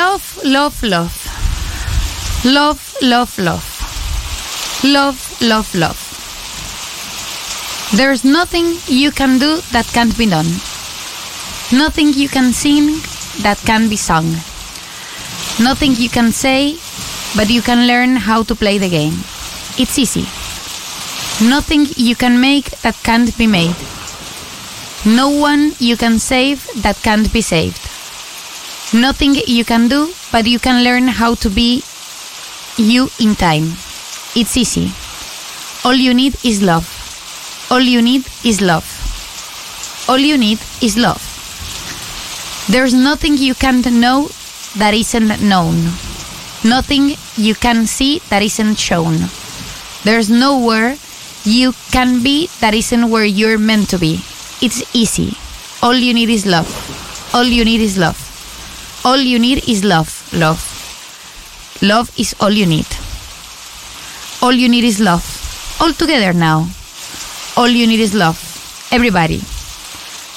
Love, love, love. Love, love, love. Love, love, love. There's nothing you can do that can't be done. Nothing you can sing that can be sung. Nothing you can say, but you can learn how to play the game. It's easy. Nothing you can make that can't be made. No one you can save that can't be saved. Nothing you can do, but you can learn how to be you in time. It's easy. All you need is love. All you need is love. All you need is love. There's nothing you can't know that isn't known. Nothing you can see that isn't shown. There's nowhere you can be that isn't where you're meant to be. It's easy. All you need is love. All you need is love. All you need is love. Love. Love is all you need. All you need is love. All together now. All you need is love. Everybody.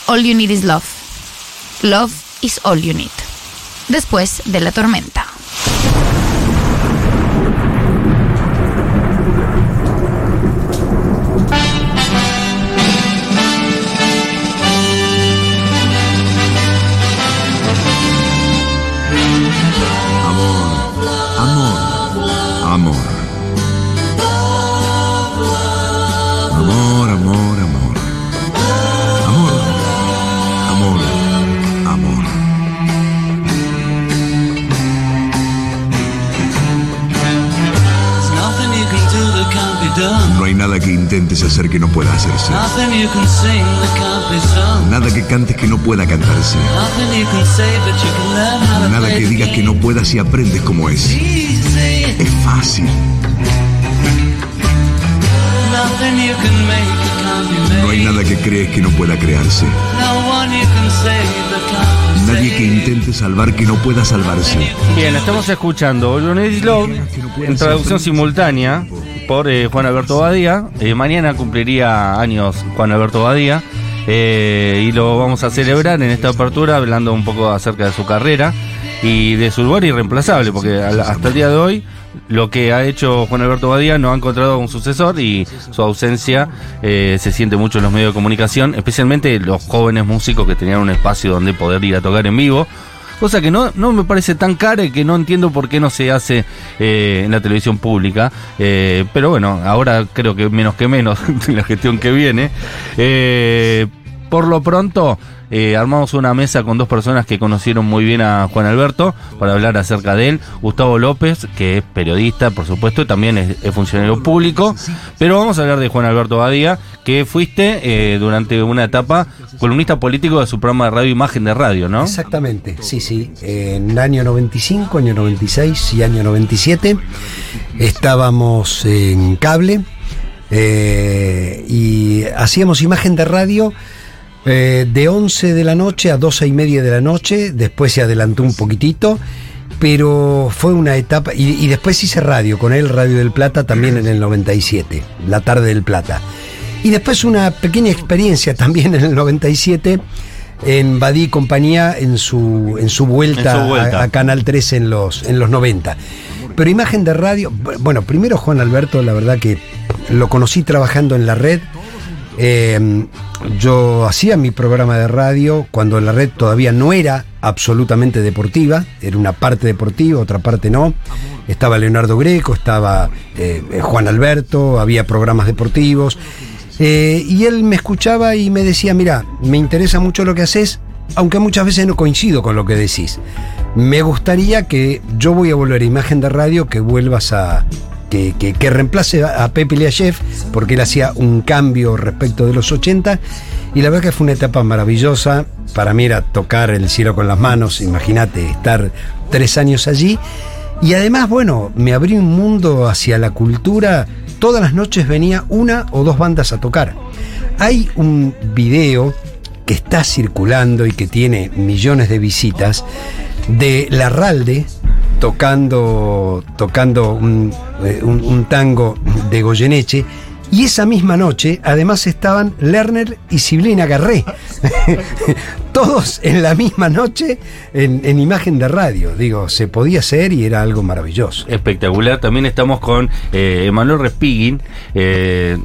All you need is love. Love is all you need. Después de la tormenta. Intentes hacer que no pueda hacerse. Nothing you can sing that can't be sung. Nada que cantes que no pueda cantarse. Nothing you can say, but you can learn how to Nada que digas que no puedas si aprendes como es. Es fácil. Nothing you can make that can't be No hay nada que crees que no pueda crearse. Nadie que intente salvar que no pueda salvarse. Bien, estamos escuchando Is Love en traducción simultánea por eh, Juan Alberto Badía. Eh, mañana cumpliría años Juan Alberto Badía eh, y lo vamos a celebrar en esta apertura hablando un poco acerca de su carrera y de su lugar irreemplazable, porque al- hasta el día de hoy lo que ha hecho Juan Alberto Badía no ha encontrado un sucesor y su ausencia se siente mucho en los medios de comunicación, especialmente los jóvenes músicos que tenían un espacio donde poder ir a tocar en vivo. Cosa que no, no me parece tan cara y que no entiendo por qué no se hace eh, en la televisión pública. Eh, pero bueno, ahora creo que menos que menos en la gestión que viene. Eh, por lo pronto, eh, armamos una mesa con dos personas que conocieron muy bien a Juan Alberto para hablar acerca de él. Gustavo López, que es periodista, por supuesto, y también es, funcionario público. Pero vamos a hablar de Juan Alberto Badía, que fuiste eh, durante una etapa columnista político de su programa de radio Imagen de Radio, ¿no? Exactamente, sí, sí. En año 95, año 96 y año 97 estábamos en cable eh, y hacíamos imagen de radio eh, de 11 de la noche a 12 y media de la noche, después se adelantó un poquitito, pero fue una etapa, y, y después hice radio con él, Radio del Plata, también en el 97, la tarde del Plata. Y después una pequeña experiencia también en el 97 en Badí y compañía en su, en su vuelta, En su vuelta. A, a Canal 3 en los, en los 90. Pero imagen de radio, bueno, primero Juan Alberto, la verdad que lo conocí trabajando en la red. Eh, yo hacía mi programa de radio cuando la red todavía no era absolutamente deportiva, era una parte deportiva, otra parte no. Estaba Leonardo Greco, estaba eh, Juan Alberto, había programas deportivos. Eh, y él me escuchaba y me decía, mira, me interesa mucho lo que haces, aunque muchas veces no coincido con lo que decís. Me gustaría que yo voy a volver a imagen de radio, que vuelvas a... Que, reemplace a, Pepe Liachev, porque él hacía un cambio respecto de los 80, y la verdad que fue una etapa maravillosa. Para mí era tocar el cielo con las manos, imagínate, estar tres años allí. Y además, bueno, me abrí un mundo hacia la cultura. Todas las noches venía una o dos bandas a tocar. Hay un video que está circulando y que tiene millones de visitas de Larralde tocando, tocando un, eh, un- un tango de Goyeneche. Y esa misma noche, además, estaban Lerner y Siblina Garré todos en la misma noche en, en imagen de radio. Digo, se podía hacer y era algo maravilloso. Espectacular. También estamos con eh, Emanuel Respigin. Eh,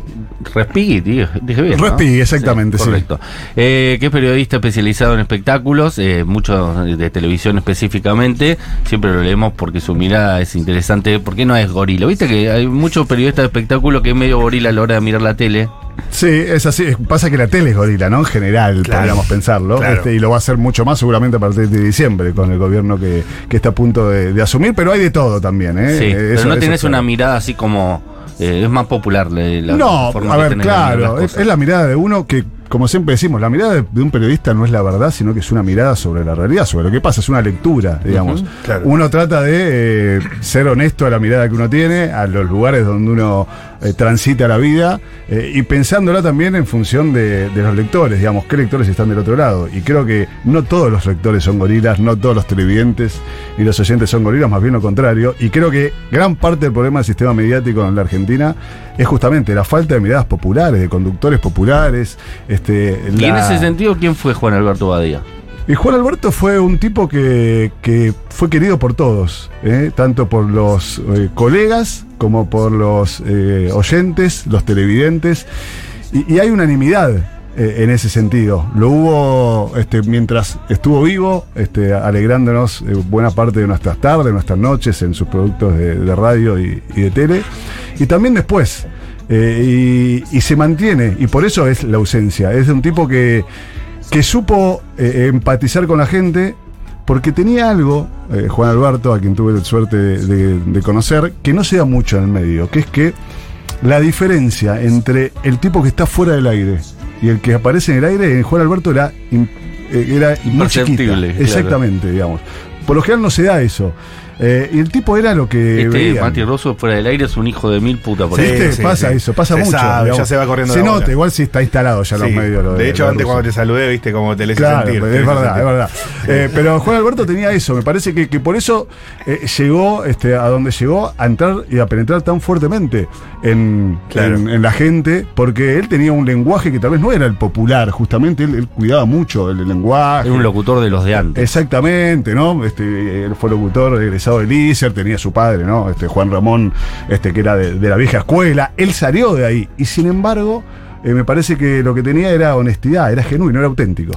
Respighi, dije, dije bien. ¿no? Respighi, exactamente, sí. Correcto. Eh, que es periodista especializado en espectáculos, eh, mucho de televisión específicamente. Siempre lo leemos porque su mirada es interesante. Porque no es gorila. Viste que hay muchos periodistas de espectáculos que es medio gorila a la hora de mirar la tele. Sí, es así. Pasa que la tele es gorila, ¿no? En general, Claro. podríamos pensarlo. Claro. Este, y lo va a hacer mucho más seguramente a partir de diciembre con el gobierno que, que está a punto de, de asumir. Pero hay de todo también, ¿eh? Sí, Eh, pero eso- no eso tenés claro. una mirada así como. eh, es más popular la, la No, forma a ver, claro, es la mirada de uno que, como siempre decimos, la mirada de, un periodista no es la verdad, sino que es una mirada sobre la realidad, sobre lo que pasa, es una lectura, digamos. claro. Uno trata de eh, ser honesto a la mirada que uno tiene, a los lugares donde uno eh, transita la vida, eh, y pensándola también en función de, de los lectores, digamos, qué lectores están del otro lado. Y creo que no todos los lectores son gorilas, no todos los televidentes y los oyentes son gorilas, más bien lo contrario. Y creo que gran parte del problema del sistema mediático en la Argentina es justamente la falta de miradas populares, de conductores populares. Este, Y en ese sentido, ¿quién fue Juan Alberto Badía? y Juan Alberto fue un tipo que, que fue querido por todos, ¿eh? tanto por los eh, colegas como por los eh, oyentes, los televidentes, y, y hay unanimidad eh, en ese sentido. Lo hubo este, mientras estuvo vivo, este, alegrándonos eh, buena parte de nuestras tardes, nuestras noches en sus productos de, radio y, de tele, y también después. Eh, y, se mantiene, y por eso es la ausencia. Es de un tipo que, que supo empatizar con la gente, porque tenía algo, Juan Alberto, a quien tuve la suerte de- de conocer, que no se da mucho en el medio, que es que la diferencia entre el tipo que está fuera del aire y el que aparece en el aire, en Juan Alberto era, im- eh, era muy chiquita. Claro. Exactamente, digamos. Por lo general no se da eso. Eh, y el tipo era lo que. Este veían. Mati Rosso fuera del aire es un hijo de mil puta por Sí, ahí. ¿Viste? sí, pasa sí. eso, pasa Se mucho. sabe, digamos. ya se va corriendo Se nota, bola. igual si está instalado ya en los medios. lo de hecho, lo antes ruso. cuando te saludé, viste, como te le hice Claro, sentir. te es verdad, es verdad. Eh, pero Juan Alberto tenía eso, me parece que, que por eso eh, llegó este, a donde llegó a entrar y a penetrar tan fuertemente en, Claro. en- en la gente, porque él tenía un lenguaje que tal vez no era el popular, justamente él, él cuidaba mucho el, lenguaje. Era un locutor de los de antes. Exactamente, ¿no? Este, él fue locutor egresado ICER, tenía su padre, ¿no? Este, Juan Ramón, este, que era de, de la vieja escuela. Él salió de ahí. Y sin embargo, eh, me parece que lo que tenía era honestidad, era genuino, era auténtico.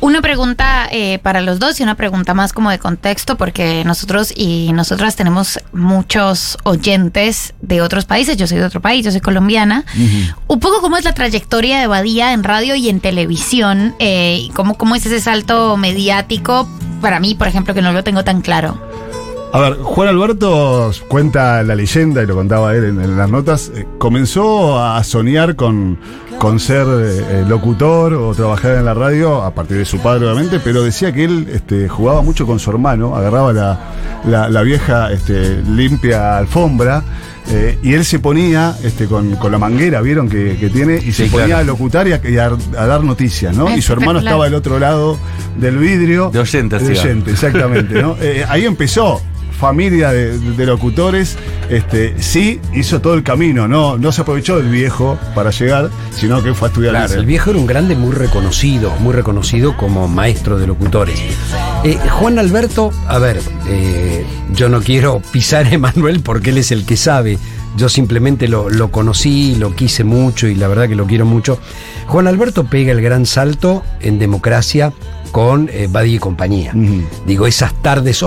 Una pregunta eh, para los dos y una pregunta más como de contexto, porque nosotros y nosotras tenemos muchos oyentes de otros países. Yo soy de otro país, yo soy colombiana. Un poco cómo es la trayectoria de Badía en radio y en televisión, eh, cómo, cómo es ese salto mediático. Para mí, por ejemplo, que no lo tengo tan claro. A ver, Juan Alberto cuenta la leyenda, y lo contaba él en, en las notas, eh, comenzó a soñar con, con ser eh, eh, locutor o trabajar en la radio, a partir de su padre obviamente, pero decía que él este, jugaba mucho con su hermano, agarraba la, la- la vieja este, limpia alfombra. eh, y él se ponía este, con, con la manguera, vieron que, que tiene, y se Sí, ponía claro. a locutar y a, y a- a dar noticias, ¿no? Y su hermano estaba del otro lado del vidrio. De oyente, De oyente, exactamente, ¿no? Eh, ahí empezó familia de, de locutores, este, sí hizo todo el camino, no, no se aprovechó del viejo para llegar, sino que fue a estudiar Claro, el viejo era un grande muy reconocido, muy reconocido como maestro de locutores. Eh, Juan Alberto, a ver, eh, yo no quiero pisar a Emanuel porque él es el que sabe. Yo simplemente lo, lo conocí, lo quise mucho y la verdad que lo quiero mucho. Juan Alberto pega el gran salto en democracia con eh, Badía y compañía. Digo, esas tardes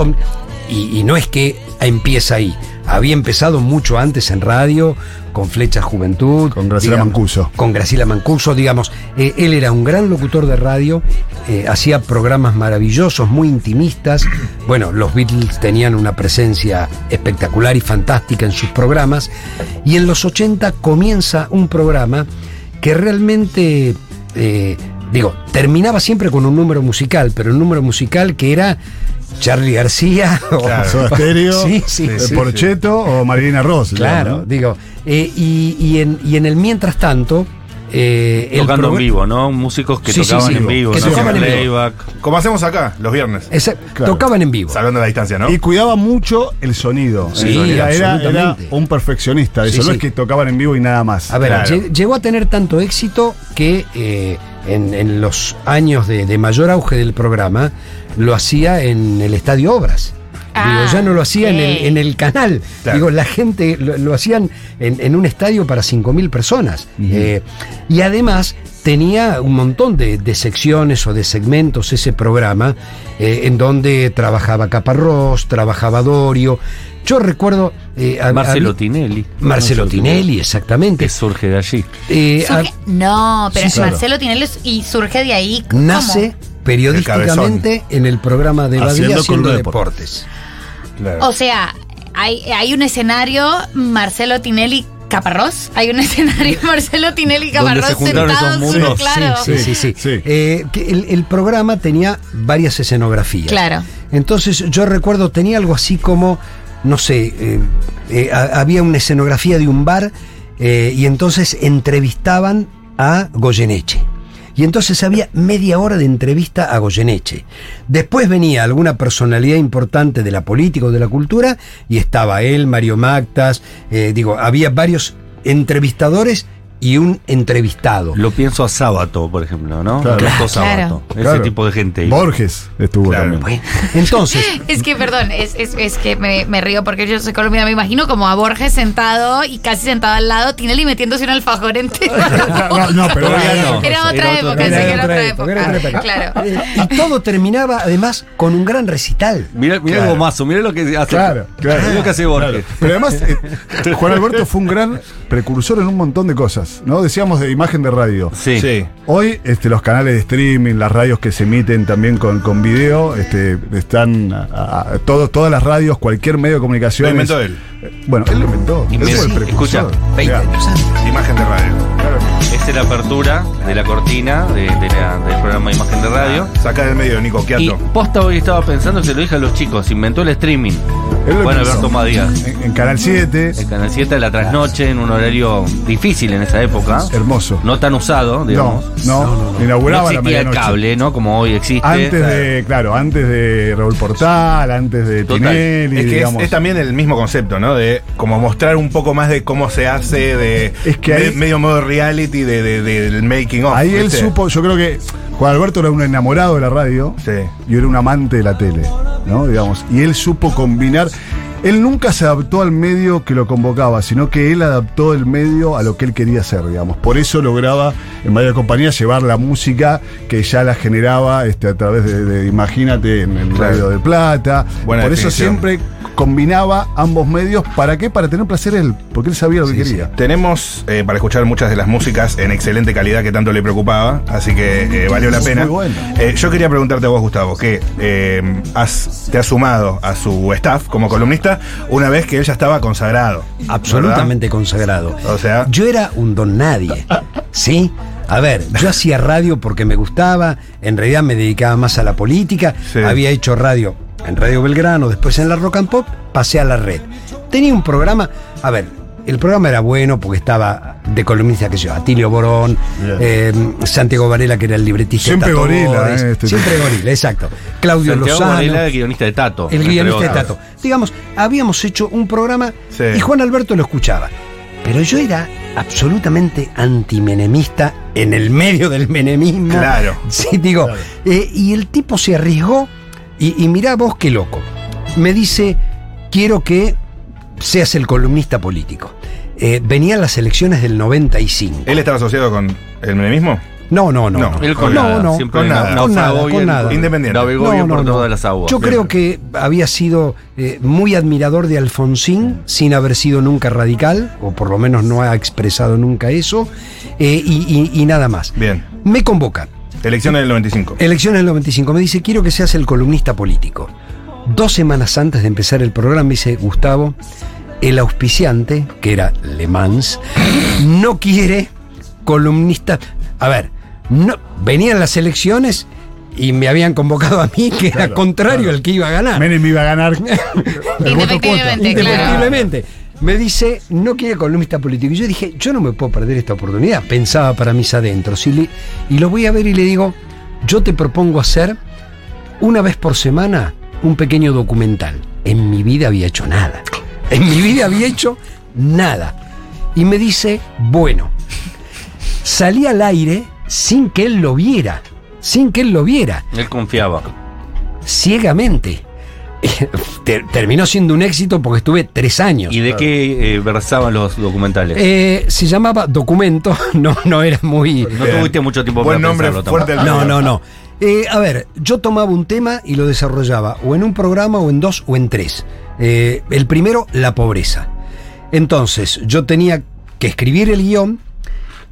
y, y no es que empieza ahí. Había empezado mucho antes en radio, con Flecha Juventud. Con Graciela digamos, Mancuso. Con Graciela Mancuso, digamos. Eh, él era un gran locutor de radio, eh, hacía programas maravillosos, muy intimistas. Bueno, los Beatles tenían una presencia espectacular y fantástica en sus programas. Y en los 80 comienza un programa que realmente, eh, digo, terminaba siempre con un número musical, pero un número musical que era Charlie García o Claro. Soda Stereo, Sí, sí, eh, sí. Porcheto o Marilina Ross. Claro, ¿no? digo, eh, y, y en, y en el mientras tanto, eh, el Tocando en vivo, ¿no? Músicos que Sí, tocaban sí, en vivo, que ¿no? tocaban en vivo. Playback. Como hacemos acá, los viernes. Claro. tocaban en vivo. Salvando la distancia, ¿no? Y cuidaba mucho el sonido. Sí, El sonido. era, un perfeccionista. Eso no es que tocaban en vivo y nada más. A ver, Claro. llegó a tener tanto éxito que eh, en, en los años de, de mayor auge del programa, lo hacía en el Estadio Obras. Ah, Digo, ya no lo hacía en, el, ok. en el canal. Claro. Digo, la gente lo, lo hacían en, en un estadio para 5.000 personas. Eh, y además tenía un montón de, de secciones o de segmentos ese programa, eh, en donde trabajaba Caparrós, trabajaba Dorio. Yo recuerdo... eh, hab- Marcelo Tinelli. Marcelo Tinelli, exactamente. Que surge de allí. Eh, Surge- no, pero sí, es claro. Marcelo Tinelli y surge de ahí. ¿cómo? nace periodísticamente en el programa de Badía Haciendo haciendo, columna de deportes. Claro. O sea, hay, hay un escenario Marcelo Tinelli Caparrós. Hay un escenario Marcelo Tinelli Donde Caparrós se juntaron esos sentados, mundos. claro. Sí, sí, sí. Sí. Eh, que el, el programa tenía varias escenografías. Claro. Entonces yo recuerdo, tenía algo así como, no sé, eh, eh, ha- había una escenografía de un bar eh, y entonces entrevistaban a Goyeneche. Y entonces había media hora de entrevista a Goyeneche. Después venía alguna personalidad importante de la política o de la cultura y estaba él, Mario Mactas, digo, había varios entrevistadores y un entrevistado. Lo pienso a Sábato, por ejemplo, ¿no? Claro. Sábato. Ese Claro. tipo de gente. Borges estuvo Claro. también. Bueno, entonces, Es que, perdón, es, es- es que me, me río porque yo soy colombiana. Me imagino como a Borges sentado y casi sentado al lado, Tinelli metiéndose un alfajor entero. No, no, pero no. Era otra época, sí, era otra época. Claro. Y todo terminaba además con un gran recital. Mira Claro. el gomazo, mira lo que hace. Claro, claro. Lo que hace Borges. Pero además, eh, Juan Alberto fue un gran precursor en un montón de cosas, ¿no? Decíamos de imagen de radio. Sí. Sí. Hoy este, los canales de streaming, las radios que se emiten también con, con video, este, están a- a- todo- todas las radios, cualquier medio de comunicación. Lo inventó él. eh, Bueno, él lo inventó. Él fue el precursor. escucha, 20 Ya. años antes. Imagen de radio. La apertura de la cortina de, de la- del programa Imagen de Radio. Saca del medio, Nico Y posta hoy estaba pensando, se lo dije a los chicos, inventó el streaming. Lo Bueno, hizo. Alberto Madías. En, en Canal 7, El Canal 7 de la trasnoche, en un horario difícil en esa época. hermoso. No tan usado, digamos. No, no, inauguraba No la existía el medianoche. cable, ¿no? Como hoy existe. Antes de, claro, antes de Raúl Portal, antes de Total. Tinelli, Es que es, digamos. es también el mismo concepto, ¿no? De como mostrar un poco más de cómo se hace, de Es que me- ahí- medio modo reality de, de- del making of. Ahí él supo, yo creo que Juan Alberto era un enamorado de la radio Sí. y era un amante de la tele, ¿no? Digamos, y él supo combinar. Él nunca se adaptó al medio que lo convocaba, sino que él adaptó el medio a lo que él quería hacer, digamos. Por eso lograba en varias compañías llevar la música que ya la generaba este, a través de, de- imagínate, en el Claro. Radio de Plata. Buena Por eso siempre combinaba ambos medios. ¿Para qué? Para tener placer él, porque él sabía lo que Sí, quería. sí. Tenemos eh, para escuchar muchas de las músicas en excelente calidad que tanto le preocupaba, así que eh, valió la Muy pena. bueno. Eh, yo quería preguntarte a vos, Gustavo, que has, te has sumado a su staff como columnista una vez que él ya estaba consagrado. Absolutamente consagrado. O sea- yo era un don nadie. ¿Sí? A ver, yo hacía radio porque me gustaba, en realidad me dedicaba más a la política, Sí. había hecho radio en Radio Belgrano, después en la Rock and Pop, pasé a la red. Tenía un programa, a ver, el programa era bueno porque estaba de columnista que yo, Atilio Borón, eh, Santiago Varela, que era el libretista. de Siempre Tato Gorila, eh, este siempre Gorila, exacto. Claudio Santiago Lozano. Varela, el guionista de Tato. El guionista de. Tato. Digamos, habíamos hecho un programa Sí. y Juan Alberto lo escuchaba. Pero yo era absolutamente antimenemista en el medio del menemismo. Claro. Sí, digo. eh, y el tipo se arriesgó y, y mirá vos qué loco. Me dice, quiero que seas el columnista político. Eh, venían las elecciones del 95. ¿Él estaba asociado con el menemismo? No, no, no. No, no. Él con no, nada, no, siempre con na- nada, con nada, con bien nada. Independiente. Navegó bien por todas las aguas. Yo Bien. creo que había sido eh, muy admirador de Alfonsín, sin haber sido nunca radical, o por lo menos no ha expresado nunca eso, eh, y, y- y nada más. Bien. Me convoca. Elecciones del 95. Elecciones del 95. Me dice, quiero que seas el columnista político. Dos semanas antes de empezar el programa, me dice, Gustavo, el auspiciante, que era Le Mans, no quiere columnista. A ver, no, venían las elecciones y me habían convocado a mí, que era contrario claro. al que iba a ganar. Menem iba a ganar. el voto cuota. Indefectiblemente, claro. Me dice, no quiere columnista político. Y yo dije, yo no me puedo perder esta oportunidad. Pensaba para mis adentros. Y, le- y lo voy a ver y le digo, yo te propongo hacer una vez por semana un pequeño documental. En mi vida había hecho nada. En mi vida había hecho nada. Y me dice, bueno, salí al aire sin que él lo viera, sin que él lo viera, Él confiaba. ciegamente. Ter- terminó siendo un éxito porque estuve tres años. ¿Y de qué eh, versaban los documentales? Eh, se llamaba Documento, no, no era muy... no tuviste mucho tiempo Buen para nombre, pensarlo fuerte No, no, no. Eh, a ver, yo tomaba un tema y lo desarrollaba o en un programa o en dos o en tres. Eh, el primero, la pobreza. Entonces, yo tenía que escribir el guion,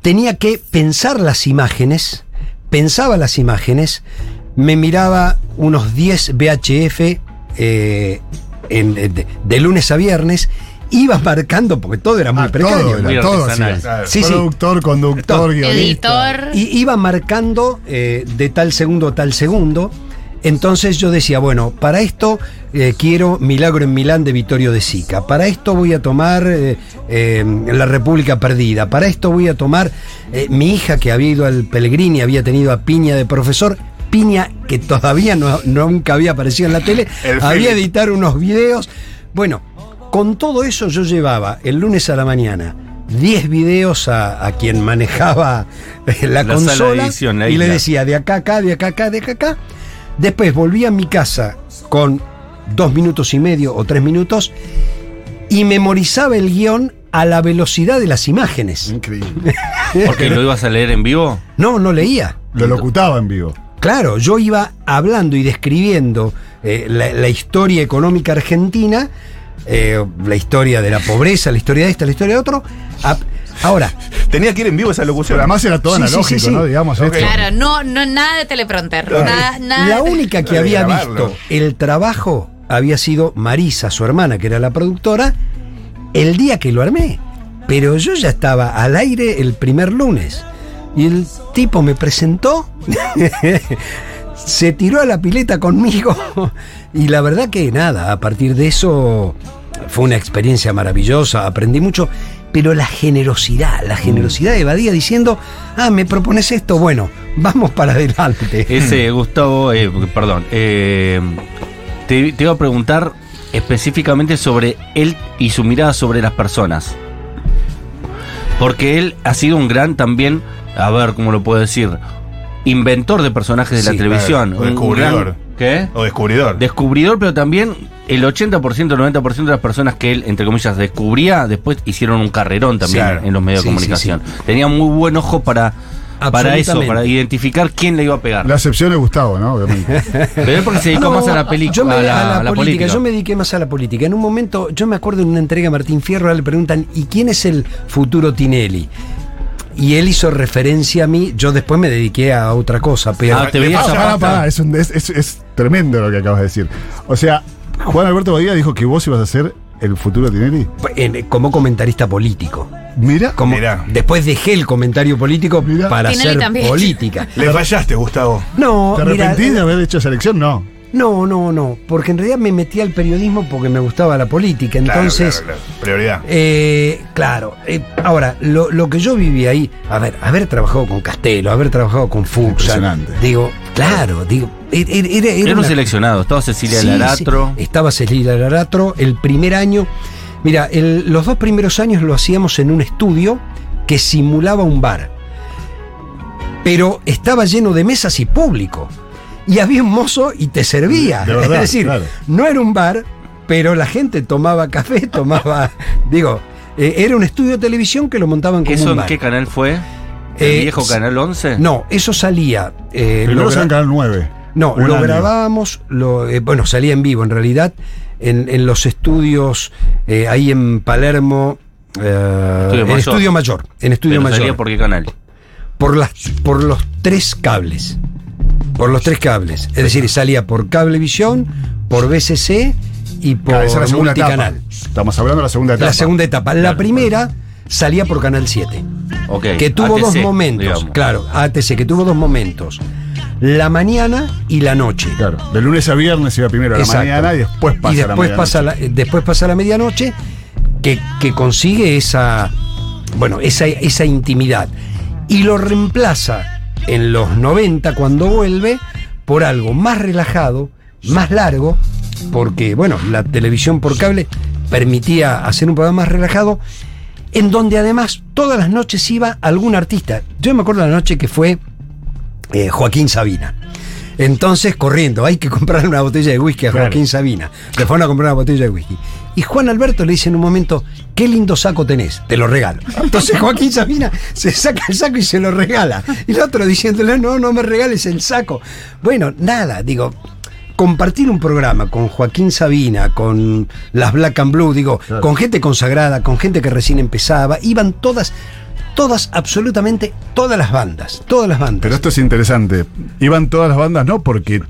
tenía que pensar las imágenes, pensaba las imágenes, me miraba unos 10 VHF eh, de lunes a viernes, iba marcando, porque todo era muy Ah, precario. todo, era, todo. Sí, sí. Productor, conductor, guionista. Editor. Y iba marcando eh, de tal segundo a tal segundo. Entonces yo decía, bueno, para esto eh, quiero Milagro en Milán de Vittorio de Sica. Para esto voy a tomar eh, eh, La República Perdida. Para esto voy a tomar eh, mi hija que había ido al Pellegrini, había tenido a Piña de profesor. Piña, que todavía no, nunca había aparecido en la tele, El había editar unos videos. Bueno, con todo eso yo llevaba el lunes a la mañana 10 videos a, a quien manejaba la, La sala de consola edición, la y le decía de acá acá, de acá acá, de acá acá. Después volví a mi casa con dos minutos y medio o tres minutos y memorizaba el guion a la velocidad de las imágenes. Increíble. Porque lo ibas a leer en vivo. No, no leía. Lo locutaba en vivo. Claro, yo iba hablando y describiendo eh, la, la historia económica argentina, eh, la historia de la pobreza, la historia de esta, la historia de otro. A- ahora, Tenía que ir en vivo esa locución. Pero además era todo Sí, analógico, sí, sí. ¿no? Digamos, Ok. esto. Claro, no, no, nada de teleprompter. Nada, nada la única que había grabarlo. visto el trabajo había sido Marisa, su hermana, que era la productora, el día que lo armé. Pero yo ya estaba al aire el primer lunes. Y el tipo me presentó, se tiró a la pileta conmigo. Y la verdad que nada, a partir de eso fue una experiencia maravillosa, aprendí mucho. Pero la generosidad, la generosidad de Badía diciendo, ah, me propones esto, bueno, vamos para adelante. Ese Gustavo, eh, perdón, eh, te, te iba a preguntar específicamente sobre él y su mirada sobre las personas. Porque él ha sido un gran también, a ver cómo lo puedo decir, inventor de personajes de Sí, la televisión. claro, o descubridor. gran- ¿Qué? O descubridor. Descubridor, pero también el 80%, el 90% de las personas que él, entre comillas, descubría, después hicieron un carrerón también Claro. en los medios Sí, de sí, comunicación. Tenía muy buen ojo para, para eso, para identificar quién le iba a pegar. La excepción es Gustavo, ¿no? Obviamente. Pero él porque se dedicó No, más a la película, yo me- a la, a la política. Yo me dediqué más a la política. En un momento, yo me acuerdo en una entrega a Martín Fierro, le preguntan, ¿y quién es el futuro Tinelli? Y él hizo referencia a mí, yo después me dediqué a otra cosa, pero... Ah, te Le veías pasa, a Pará, es, un- es- es- es tremendo lo que acabas de decir. O sea, Juan Alberto Badía dijo que vos ibas a ser el futuro Tinelli. en- como comentarista político. Mira, Como, Mirá. Después dejé el comentario político Mirá. para Tinelli hacer también. política. Le fallaste, Gustavo. No, ¿te mira, arrepentís de haber hecho esa elección? No. No, no, no, porque en realidad me metí al periodismo porque me gustaba la política. Entonces, claro, claro. Prioridad. Eh, claro. eh, ahora, lo, lo que yo viví ahí, a ver, haber trabajado con Castelo, haber trabajado con Fuchs, Impresionante. digo, claro, digo, er- er- era, era Era un una- seleccionado, estaba Cecilia Sí, Laratro. sí, estaba Cecilia Laratro, el primer año. Mira, el- los dos primeros años lo hacíamos en un estudio que simulaba un bar. Pero estaba lleno de mesas y público. Y había un mozo y te servía. De verdad, es decir, claro. no era un bar, pero la gente tomaba café, tomaba. digo, eh, era un estudio de televisión que lo montaban como ¿Eso un en qué canal fue? ¿El Eh, viejo Canal 11? No, eso salía. eh, Primero lo en Canal 9. no, lo año. grabábamos, lo, eh, bueno, salía en vivo en realidad, en, en los estudios eh, ahí en Palermo, eh, Estudio en Mayor. Estudio Mayor, en Estudio Pero Mayor, salía por qué canal? por, las, por los tres cables, por los tres cables, es decir, salía por Cablevisión, por BCC y por Claro, esa es la segunda Multicanal. etapa. Estamos hablando de la segunda etapa. La segunda etapa. La primera salía por Canal 7 Ok. que tuvo ATC, dos momentos, digamos. claro, ATC, que tuvo dos momentos, la mañana y la noche. Claro, de lunes a viernes iba primero a la Exacto. mañana y después pasa y a la después pasa la, medianoche. después pasa la medianoche que, que consigue esa bueno esa, esa intimidad y lo reemplaza en los 90 cuando vuelve por algo más relajado más largo porque bueno la televisión por cable permitía hacer un programa más relajado en donde además todas las noches iba algún artista yo me acuerdo la noche que fue eh, Joaquín Sabina. Entonces, corriendo, hay que comprar una botella de whisky a Claro. Joaquín Sabina. Le fueron a comprar una botella de whisky. Y Juan Alberto le dice en un momento, qué lindo saco tenés, te lo regalo. Entonces Joaquín Sabina se saca el saco y se lo regala. Y el otro diciéndole, no, no me regales el saco. Bueno, nada, digo, compartir un programa con Joaquín Sabina, con las Black and Blue, digo, con gente consagrada, con gente que recién empezaba, iban todas, todas, absolutamente todas las bandas, todas las bandas. Pero esto es interesante. Iban todas las bandas, no porque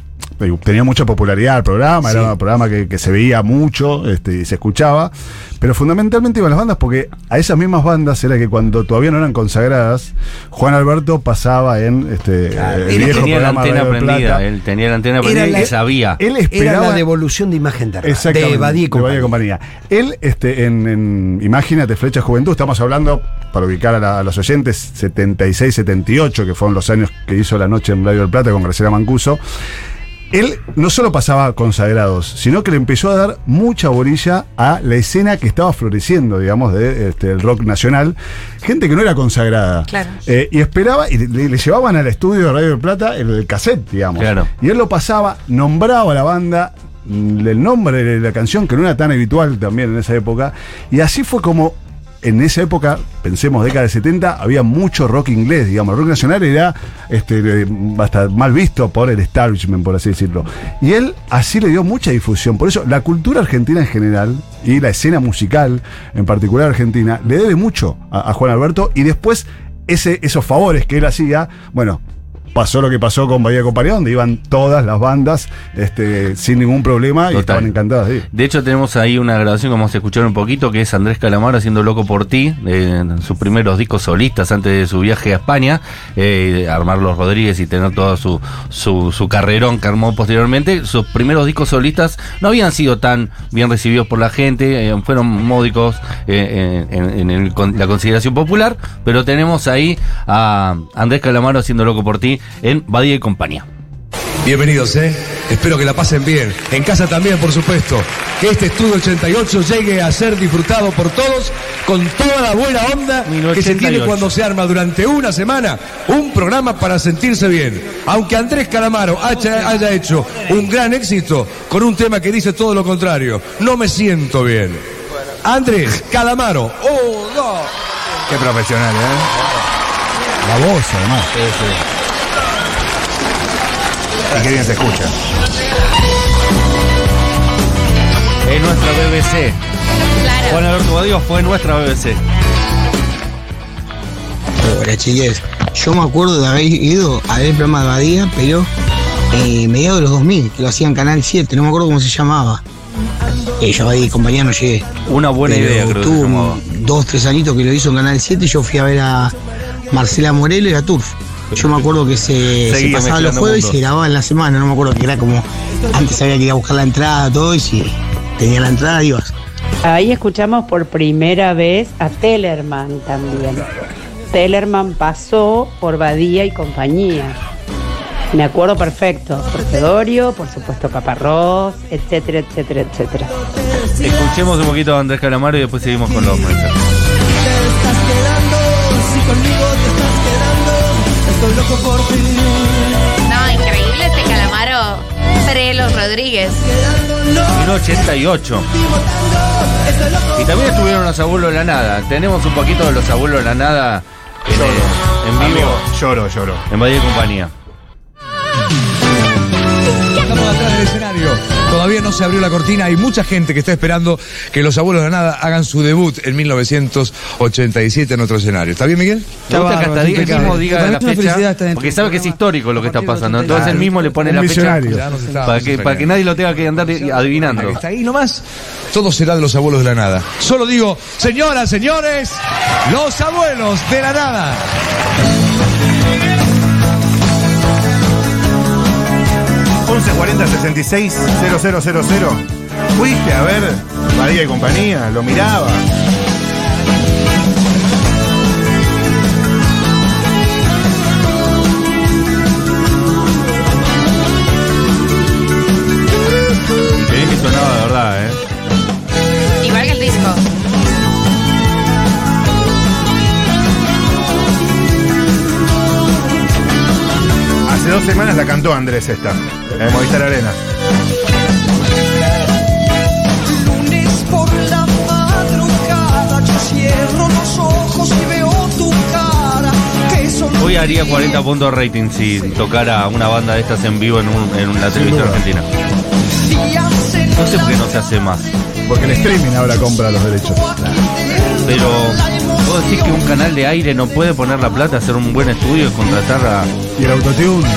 tenía mucha popularidad el programa, Sí. era un programa que, que se veía mucho este, y se escuchaba, pero fundamentalmente iban las bandas porque a esas mismas bandas era que cuando todavía no eran consagradas, Juan Alberto pasaba en este, Claro. el viejo tenía la programa antena Radio del prendida, Plata. él tenía la antena Era prendida la- y sabía. Él Era esperaba la devolución de imagen de, de Badía y compañía. compañía. Él, este, en, en Imagínate, Flecha Juventud, estamos hablando, para ubicar a, la- a los oyentes, 76, 78, que fueron los años que hizo la noche en Radio del Plata con Graciela Mancuso. Él no solo pasaba consagrados, sino que le empezó a dar mucha bolilla a la escena que estaba floreciendo, digamos, del este, rock nacional. Gente que no era consagrada. Claro. Eh, y esperaba, y le, le llevaban al estudio de Radio del Plata el, el cassette, digamos. Claro. Y él lo pasaba, nombraba a la banda, mm, el nombre de la canción, que no era tan habitual también en esa época. Y así fue como en esa época, pensemos década de 70, había mucho rock inglés, digamos. El rock nacional era este, eh, hasta mal visto por el establishment, por así decirlo. Y él así le dio mucha difusión. Por eso, la cultura argentina en general y la escena musical, en particular argentina, le debe mucho a, a Juan Alberto. Y después, ese, esos favores que él hacía, bueno. Pasó lo que pasó con Bahía Compañía, donde iban todas las bandas este, sin ningún problema y estaban encantadas de ir. De hecho, tenemos ahí una grabación que vamos a escuchar un poquito, que es Andrés Calamaro haciendo Loco por ti, eh, en sus primeros discos solistas antes de su viaje a España, eh, armar los Rodríguez y tener todo su, su, su carrerón que armó posteriormente. Sus primeros discos solistas no habían sido tan bien recibidos por la gente, eh, fueron módicos eh, en, en el la consideración popular, pero tenemos ahí a Andrés Calamaro haciendo Loco por ti en Badía y compañía. Bienvenidos, ¿eh? Espero que la pasen bien. En casa también, por supuesto. Que este estudio 88 llegue a ser disfrutado por todos con toda la buena onda que se tiene 1988. cuando se arma durante una semana un programa para sentirse bien. Aunque Andrés Calamaro haya, haya hecho un gran éxito con un tema que dice todo lo contrario. No me siento bien. Andrés Calamaro. Oh, no. Qué profesional, ¿eh? La voz, además. Y qué bien se escucha. Es nuestra BBC. Claro. Juan Alberto Badío fue nuestra BBC. Hola chiques, yo me acuerdo de haber ido a ver el programa de Badía, pero eh, mediados de los 2000, que lo hacía en Canal 7, no me acuerdo cómo se llamaba. Eh, yo y compañía no llegué. Una buena pero idea, creo tuvo dos, tres añitos que lo hizo en Canal 7 y yo fui a ver a Marcela Morelo y a Turf. Yo me acuerdo que se, pasaba los jueves y se grababa en la semana, no me acuerdo que era como, antes había que ir a buscar la entrada, todo, y si tenía la entrada ibas. Ahí escuchamos por primera vez a Tellerman también. Tellerman pasó por Badía y compañía. Me acuerdo perfecto. Por Fedorio, por supuesto Caparrós, etcétera, etcétera, etcétera. Escuchemos un poquito a Andrés Calamaro y después seguimos con los mensajes. No, increíble este calamaro. Pre los Rodríguez. 1988. Y también estuvieron los abuelos de la nada. Tenemos un poquito de los abuelos de la nada en, eh, en vivo Amigo, lloro, lloro. en Badía y compañía. Estamos atrás del escenario. Todavía no se abrió la cortina. Hay mucha gente que está esperando que los abuelos de la nada hagan su debut en 1987 en otro escenario. ¿Está bien, Miguel? Me gusta que hasta él mismo diga la fecha, porque tu sabe que es histórico lo que está pasando. 80. Entonces él mismo le pone la fecha para que, para que nadie lo tenga que andar adivinando. Está ahí nomás. Todo será de los abuelos de la nada. Solo digo, señoras, señores, los abuelos de la nada. 1140 66 0000. Fuiste a ver María y compañía, lo miraba. Dos semanas la cantó Andrés esta, en Movistar Arena. Lunes por la madrugada yo cierro los ojos y veo tu cara que son Hoy haría 40 puntos de rating si tocara una banda de estas en vivo en, un- en la televisión argentina. No sé por qué no se hace más. Porque el streaming ahora compra los derechos. Pero vos decís que un canal de aire no puede poner la plata, hacer un buen estudio y contratar a, Y el autotune.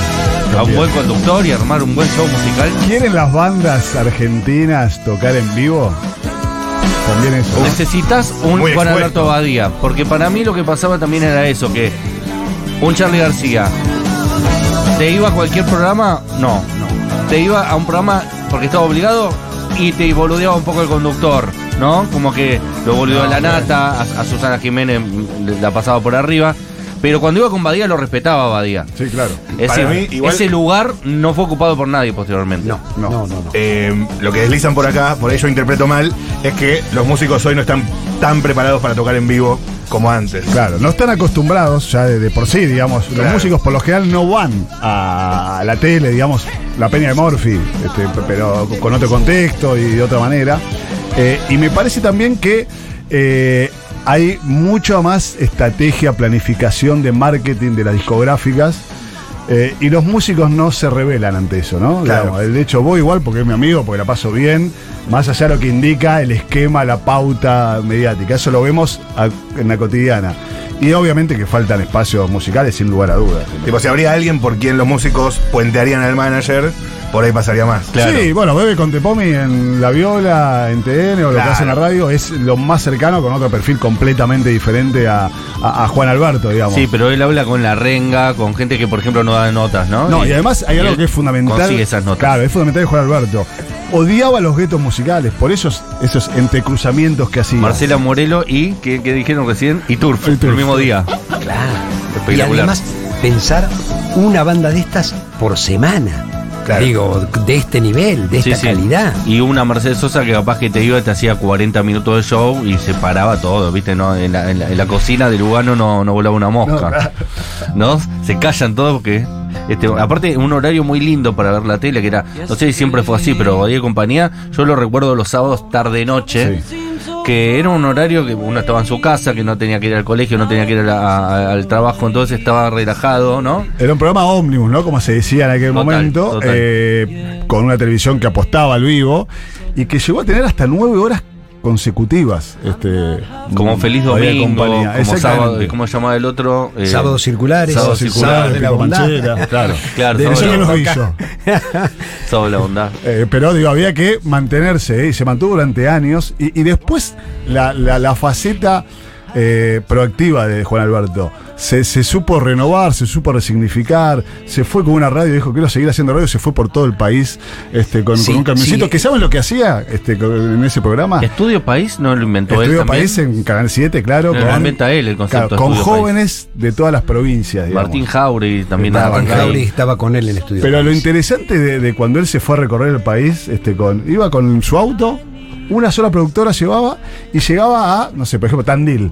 a un buen conductor y armar un buen show musical. ¿Quieren las bandas argentinas tocar en vivo? También eso. Necesitas un Muy Juan expuesto. Alberto Badía, porque para mí lo que pasaba también era eso, que un Charlie García te iba a cualquier programa, no, te iba a un programa porque estaba obligado y te boludeaba un poco el conductor, ¿no? Como que lo boludeó a la nata, a, a Susana Jiménez la pasaba por arriba, pero cuando iba con Badía lo respetaba Badía. Sí, claro. Es Para decir, mí, igual- ese lugar no fue ocupado por nadie posteriormente. No, no, no. no. Eh, lo que deslizan por acá, por ahí yo interpreto mal, es que los músicos hoy no están tan preparados para tocar en vivo como antes. Claro, no están acostumbrados ya de, de por sí, digamos. Los músicos por lo general no van a la tele, digamos, la Peña de Morphy, este, pero con otro contexto y de otra manera. Eh, y me parece también que eh, hay mucha más estrategia, planificación de marketing de las discográficas. eh, y los músicos no se rebelan ante eso, ¿no? Claro. Digamos, de hecho, voy igual porque es mi amigo, porque la paso bien, más allá de lo que indica el esquema, la pauta mediática. Eso lo vemos a- en la cotidiana. Y obviamente que faltan espacios musicales, sin lugar a dudas. Tipo, si habría alguien por quien los músicos puentearían al manager, por ahí pasaría más. Sí, bueno, Bebe con Tepomi en La Viola, en TN o lo que hace en la radio es lo más cercano con otro perfil completamente diferente a, a- a Juan Alberto, digamos. Sí, pero él habla con la renga, con gente que por ejemplo no da notas, ¿no? No, y además hay algo que es fundamental. Consigue esas notas. Claro, es fundamental de Juan Alberto. Odiaba los guetos musicales, por esos, esos entrecruzamientos que hacía. Marcela Morelo y, que, dijeron recién? Y Turf, Y el mismo día. Claro. Y Espectacular. además, pensar una banda de estas por semana. Claro. Digo, de este nivel, de Sí, esta sí. calidad. Y una Mercedes Sosa que capaz que te iba te hacía 40 minutos de show y se paraba todo, ¿viste? No, en, la, en la- en la cocina de Lugano no, no volaba una mosca. No, Se callan todos porque. Este, aparte, un horario muy lindo para ver la tele, que era, no sé si siempre fue así, pero Badía y compañía, yo lo recuerdo los sábados tarde-noche, que era un horario que uno estaba en su casa, que no tenía que ir al colegio, no tenía que ir a la- a- al trabajo, entonces estaba relajado, ¿no? Era un programa ómnibus, ¿no? Como se decía en aquel Total, momento, total. eh, con una televisión que apostaba al vivo y que llegó a tener hasta nueve horas consecutivas. Este, Como Feliz Bahía Domingo, Compañía. como sábado, ¿cómo se llamaba el otro? Eh, Sábados circulares, Sábados Sábado circulares, de la claro. Claro, De sábado, Eso que vi yo. sábado de la bondad. Eh, pero digo, había que mantenerse ¿eh? y se mantuvo durante años. Y, y después la, la- la faceta eh, proactiva de Juan Alberto. Se, se supo renovar, se supo resignificar, se fue con una radio, dijo quiero seguir haciendo radio, se fue por todo el país este, con, Sí, con un camioncito. sí. ¿Que saben lo que hacía este, con- en ese programa? Estudio País no lo inventó él Estudio también. País en Canal 7, claro. Lo inventa él, el concepto claro, con Estudio País. jóvenes de todas las provincias. digamos. Martín Jauregui también Estaba Martín. Jauri estaba con él en el estudio. Pero lo interesante de, de cuando él se fue a recorrer el país, este, con, iba con su auto, una sola productora llevaba y llegaba a, no sé, por ejemplo, Tandil.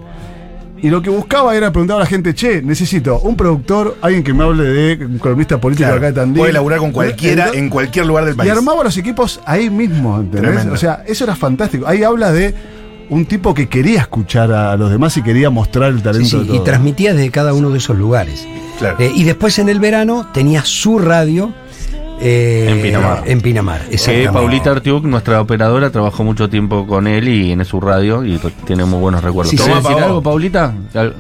Y lo que buscaba era preguntar a la gente, che, necesito un productor, alguien que me hable de un columnista político Claro. acá de Tandil. Puede laburar con cualquiera en cualquier lugar del Y país. armaba los equipos ahí mismo, ¿entendés? Tremendo. O sea, eso era fantástico. Ahí habla de un tipo que quería escuchar a los demás y quería mostrar el Sí, talento sí, de y transmitía desde cada uno de esos lugares. Claro. Eh, y después en el verano tenía su radio eh, En Pinamar. En Pinamar, Que exactamente. Paulita Artiuk, nuestra operadora, trabajó mucho tiempo con él y en su radio y tiene muy buenos recuerdos. Sí, ¿Te sí. voy a decir algo, Paulita? Al-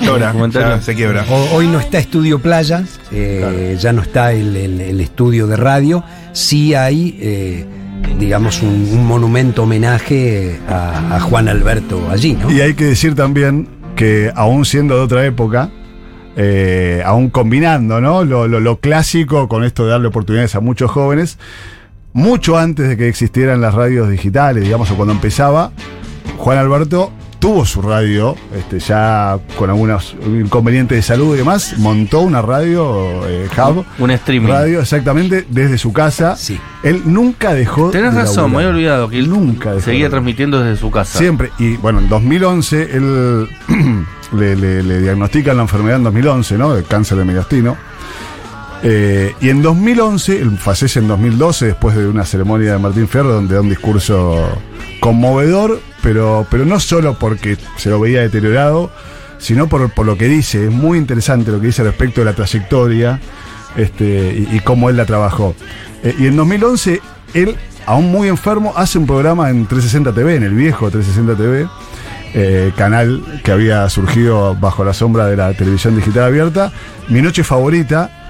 Llora, ya se quiebra. O- hoy no está Estudio Playa, eh, ya no está el, el- el estudio de radio. Sí hay, eh, digamos, un, un monumento homenaje a, a Juan Alberto allí, ¿no? Y hay que decir también que aún siendo de otra época, eh, aún combinando ¿no? Lo, lo- lo clásico con esto de darle oportunidades a muchos jóvenes, mucho antes de que existieran las radios digitales, digamos, o cuando empezaba, Juan Alberto tuvo su radio, este, ya con algunos inconvenientes de salud y demás, montó una radio, eh, hub, Un streaming. radio exactamente desde su casa. Sí. Él nunca dejó Tenés de razón, me había olvidado que él Nunca dejó seguía de- transmitiendo desde su casa. Siempre. Y bueno, en 2011 él le, le- le diagnostican la enfermedad en 2011, ¿no? El cáncer de mediastino. Eh, y en 2011, él fallece en 2012 después de una ceremonia de Martín Fierro donde da un discurso conmovedor, pero, pero no solo porque se lo veía deteriorado, sino por, por lo que dice. Es muy interesante lo que dice respecto de la trayectoria este, y, cómo él la trabajó. Eh, y en 2011, él, aún muy enfermo, hace un programa en 360 TV, en el viejo 360 TV, eh, canal que había surgido bajo la sombra de la televisión digital abierta, Mi Noche Favorita.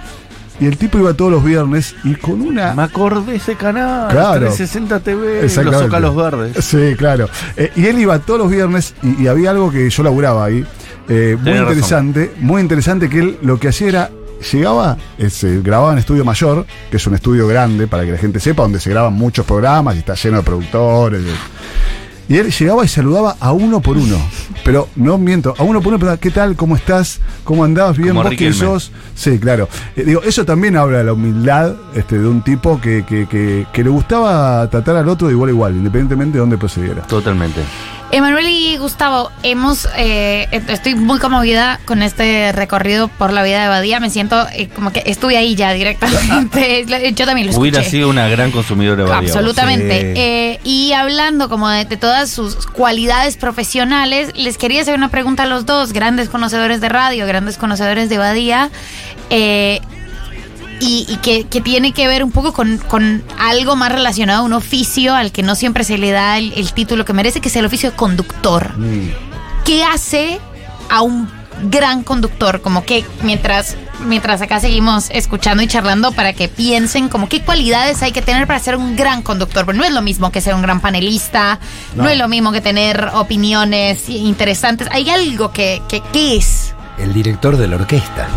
Y el tipo iba todos los viernes y con una. Me acordé de ese canal. Claro. 360 TV. Los. Zócalos Verdes. Sí, claro. Eh, y él iba todos los viernes y, y había algo que yo laburaba ahí. eh, muy razón. interesante, muy interesante que él lo que hacía era, llegaba, eh, se grababa en Estudio Mayor, que es un estudio grande para que la gente sepa, donde se graban muchos programas y está lleno de productores. Y él llegaba y saludaba a uno por uno. Pero no miento, a uno por uno, pero ¿qué tal? ¿Cómo estás? ¿Cómo andabas? ¿Bien? Como ¿Vos quién Riquelme. sos? Sí, claro. Eh, digo, eso también habla de la humildad este, de un tipo que, que, que, que le gustaba tratar al otro de igual a igual, independientemente de dónde procediera. Totalmente. Emanuel y Gustavo, hemos, eh, estoy muy conmovida con este recorrido por la vida de Badía. Me siento eh, como que estuve ahí ya directamente. Yo también lo escuché. Hubiera sido una gran consumidora de variedad. Absolutamente. Sí. Eh, y hablando como de, de todas sus cualidades profesionales, les quería hacer una pregunta a los dos, grandes conocedores de radio, grandes conocedores de Badía, eh, y, y que, que tiene que ver un poco con, con algo más relacionado a un oficio al que no siempre se le da el, el título que merece, que es el oficio de conductor. ¿Qué hace a un gran conductor? Como que mientras, mientras acá seguimos escuchando y charlando para que piensen como qué cualidades hay que tener para ser un gran conductor. Pero no es lo mismo que ser un gran panelista, no, No. es lo mismo que tener opiniones interesantes. Hay algo que, que ¿qué es? El director de la orquesta.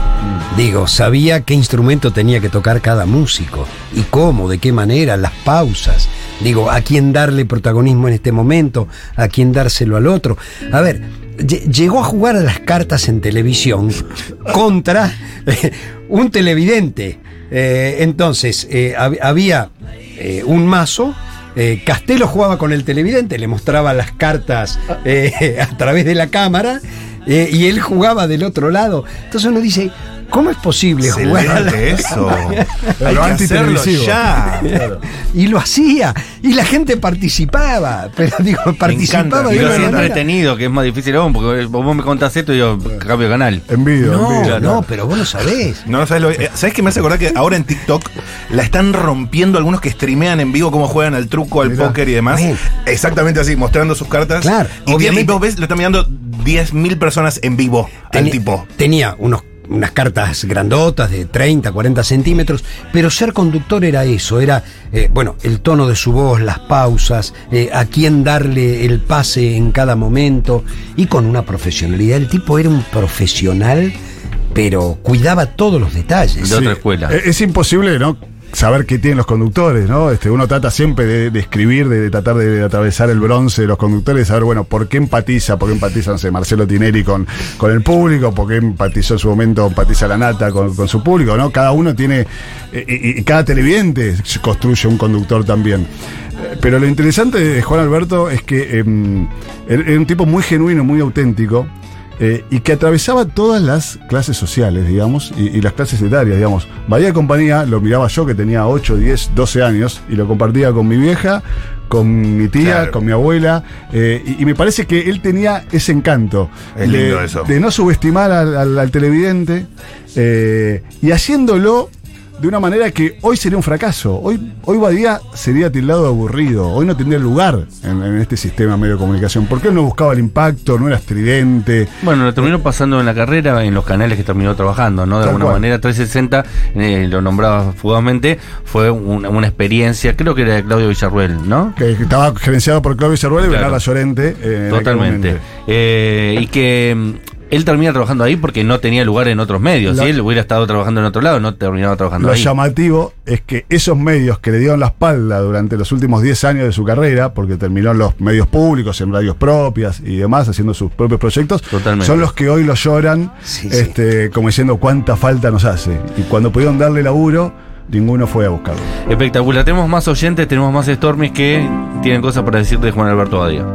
Digo, sabía qué instrumento tenía que tocar cada músico y cómo, de qué manera, las pausas. Digo, a quién darle protagonismo en este momento, a quién dárselo al otro. A ver, lle- llegó a jugar a las cartas en televisión contra eh, un televidente. Eh, entonces, eh, hab- había un mazo. eh, Castelo jugaba con el televidente, le mostraba las cartas eh, a través de la cámara eh, y él jugaba del otro lado. Entonces uno dice, ¿cómo es posible jugar a la Excelente eso. Lo Hay que hacerlo ya. Y lo hacía, y la gente participaba, pero digo, participaba Y lo hacía entretenido, que es más difícil aún, porque vos me contás esto y yo cambio de canal. En vivo, No, en vivo. no, pero vos lo sabés. No, ¿sabes, lo, eh, ¿Sabes qué me hace acordar que ahora en TikTok la están rompiendo algunos que streamean en vivo cómo juegan al truco, al Mirá. póker y demás? Exactamente así, mostrando sus cartas. Claro, y, obviamente. y vos ves, lo están mirando 10.000 personas en vivo al tipo. Tenía unos, unas cartas grandotas de 30, 40 centímetros, pero ser conductor era eso, era, eh, bueno, el tono de su voz, las pausas, eh, a quién darle el pase en cada momento, y con una profesionalidad. El tipo era un profesional, pero cuidaba todos los detalles. De otra escuela. Es, es imposible, ¿no? Saber qué tienen los conductores, ¿no? Este, uno trata siempre de, de escribir, de, tratar de, atravesar el bronce de los conductores, de saber, bueno, por qué empatiza, por qué empatiza, Marcelo Tineri con, con el público, por qué empatizó en su momento, empatiza la nata con, con su público, ¿no? Cada uno tiene, eh, y, cada televidente construye un conductor también. Eh, Pero lo interesante de Juan Alberto es que era era un tipo muy genuino, muy auténtico. Eh, y que atravesaba todas las clases sociales, digamos, y, y las clases etarias, digamos. Bahía de Compañía lo miraba yo, que tenía 8, 10, 12 años, y lo compartía con mi vieja, con mi tía, Claro. con mi abuela, eh, y, y me parece que él tenía ese encanto Es de, lindo eso. de no subestimar al, al- al televidente eh, y haciéndolo de una manera que hoy sería un fracaso. Hoy, hoy Badía sería tildado de aburrido. Hoy no tendría lugar en, en este sistema medio de comunicación. Porque él no buscaba el impacto, no era estridente. Bueno, lo terminó pasando en la carrera en los canales que terminó trabajando, ¿no? De Tal alguna cual. manera, 360, eh, lo nombraba fugazmente, fue una, una experiencia, creo que era de Claudio Villarruel, ¿no? Que estaba gerenciado por Claudio Cerruel y. Bernarda Llorente. eh, Totalmente. Eh, y que mm, él termina trabajando ahí porque no tenía lugar en otros medios. Lo- si él hubiera estado trabajando en otro lado, no terminaba trabajando Lo ahí. llamativo es que esos medios que le dieron la espalda durante los últimos 10 años de su carrera, porque terminó en los medios públicos, en radios propias y demás, haciendo sus propios proyectos, Totalmente. son los que hoy lo lloran, Sí, sí. este, como diciendo cuánta falta nos hace. Y cuando pudieron darle laburo, ninguno fue a buscarlo. Espectacular. Tenemos más oyentes, tenemos más Stormies que tienen cosas para decir de Juan Alberto Badía.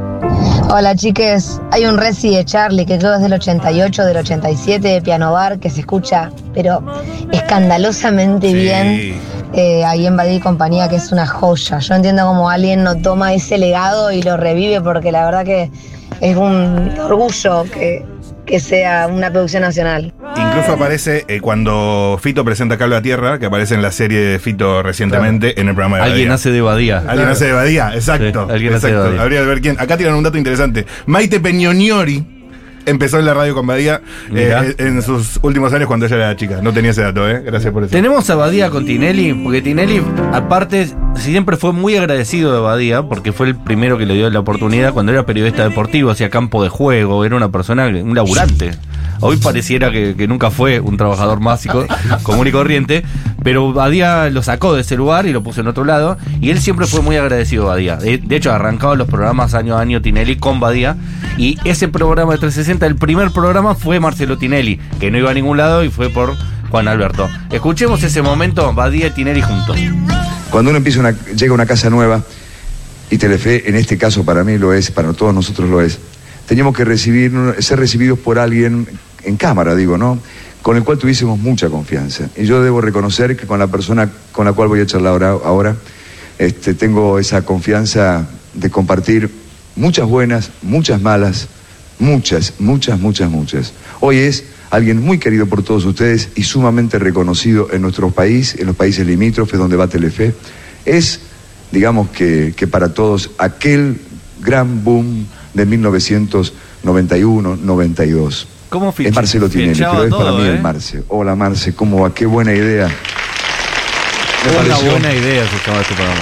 Hola chiques, hay un Resi de Charlie que creo es del 88, del 87 de Piano Bar que se escucha, pero escandalosamente bien eh, ahí en Badí y compañía, que es una joya. Yo entiendo cómo alguien no toma ese legado y lo revive porque la verdad que es un orgullo que, que sea una producción nacional. Incluso aparece eh, cuando Fito presenta Cable a Tierra, que aparece en la serie de Fito recientemente en el programa de Alguien Badía. hace de Badía. Alguien Claro. hace de Badía, exacto. Sí, alguien hace de exacto. Badía. Habría de ver quién. Acá tiran un dato interesante. Maite Peñoniori empezó en la radio con Badía eh, en sus últimos años cuando ella era chica. No tenía ese dato, ¿eh? Gracias por eso. Tenemos a Badía con Tinelli, porque Tinelli, aparte, siempre fue muy agradecido de Badía, porque fue el primero que le dio la oportunidad cuando era periodista deportivo, hacía campo de juego, era una persona, un laburante. Hoy pareciera que, que nunca fue un trabajador básico, común y corriente, pero Badía lo sacó de ese lugar y lo puso en otro lado, y él siempre fue muy agradecido a Badía. De, de hecho, arrancaba los programas año a año Tinelli con Badía, y ese programa de 360, el primer programa fue Marcelo Tinelli, que no iba a ningún lado y fue por Juan Alberto. Escuchemos ese momento, Badía y Tinelli juntos. Cuando uno empieza una, llega a una casa nueva, y Telefe en este caso para mí lo es, para todos nosotros lo es, teníamos que recibir, ser recibidos por alguien en cámara, digo, ¿no? Con el cual tuviésemos mucha confianza. Y yo debo reconocer que con la persona con la cual voy a charlar ahora, ahora este, tengo esa confianza de compartir muchas buenas, muchas malas, muchas, muchas, muchas, muchas. Hoy es alguien muy querido por todos ustedes y sumamente reconocido en nuestro país, en los países limítrofes donde va Telefe. Es, digamos que, que para todos, aquel gran boom de 1991-92. ¿Cómo Es ficha- Marcelo Tinelli, pero es para mí eh? el Marce. Hola Marce, ¿cómo va? Qué buena idea. Me Una pareció- buena idea se llama este programa.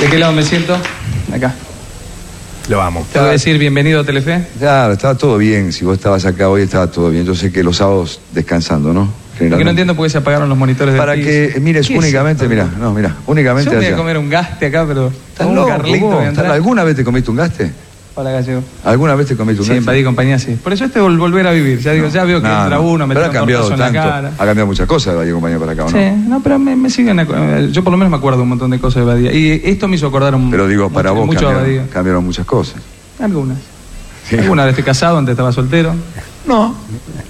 ¿De qué lado me siento? Acá. Lo vamos. Te voy a decir bienvenido a Telefe. Claro, estaba todo bien. Si vos estabas acá hoy, estaba todo bien. Yo sé que los sábados descansando, ¿no? Lo que no entiendo por qué se apagaron los monitores de Para que mires únicamente, mira, no, mira, únicamente Yo me voy a comer un gaste acá, pero. ¿Estás loco, Carlito vos? ¿Alguna vez te comiste un gaste? Hola, gallego. ¿Alguna vez te comiste un Sí, en gaste? Badí y compañía, sí. Por eso este vol- volver a vivir. Ya digo, ya veo que No, entra no. uno, me Pero ha cambiado en la tanto. cara. Ha cambiado muchas cosas de Valle Compañía para acá, ¿o no? Sí, no, pero me, me siguen. acu- Yo por lo menos me acuerdo un montón de cosas de Badía. Y esto me hizo acordar un. Pero digo, para mucho, vos mucho cambiaron, Badía. cambiaron muchas cosas. Algunas. Algunas vez estoy casado, antes estaba soltero. No.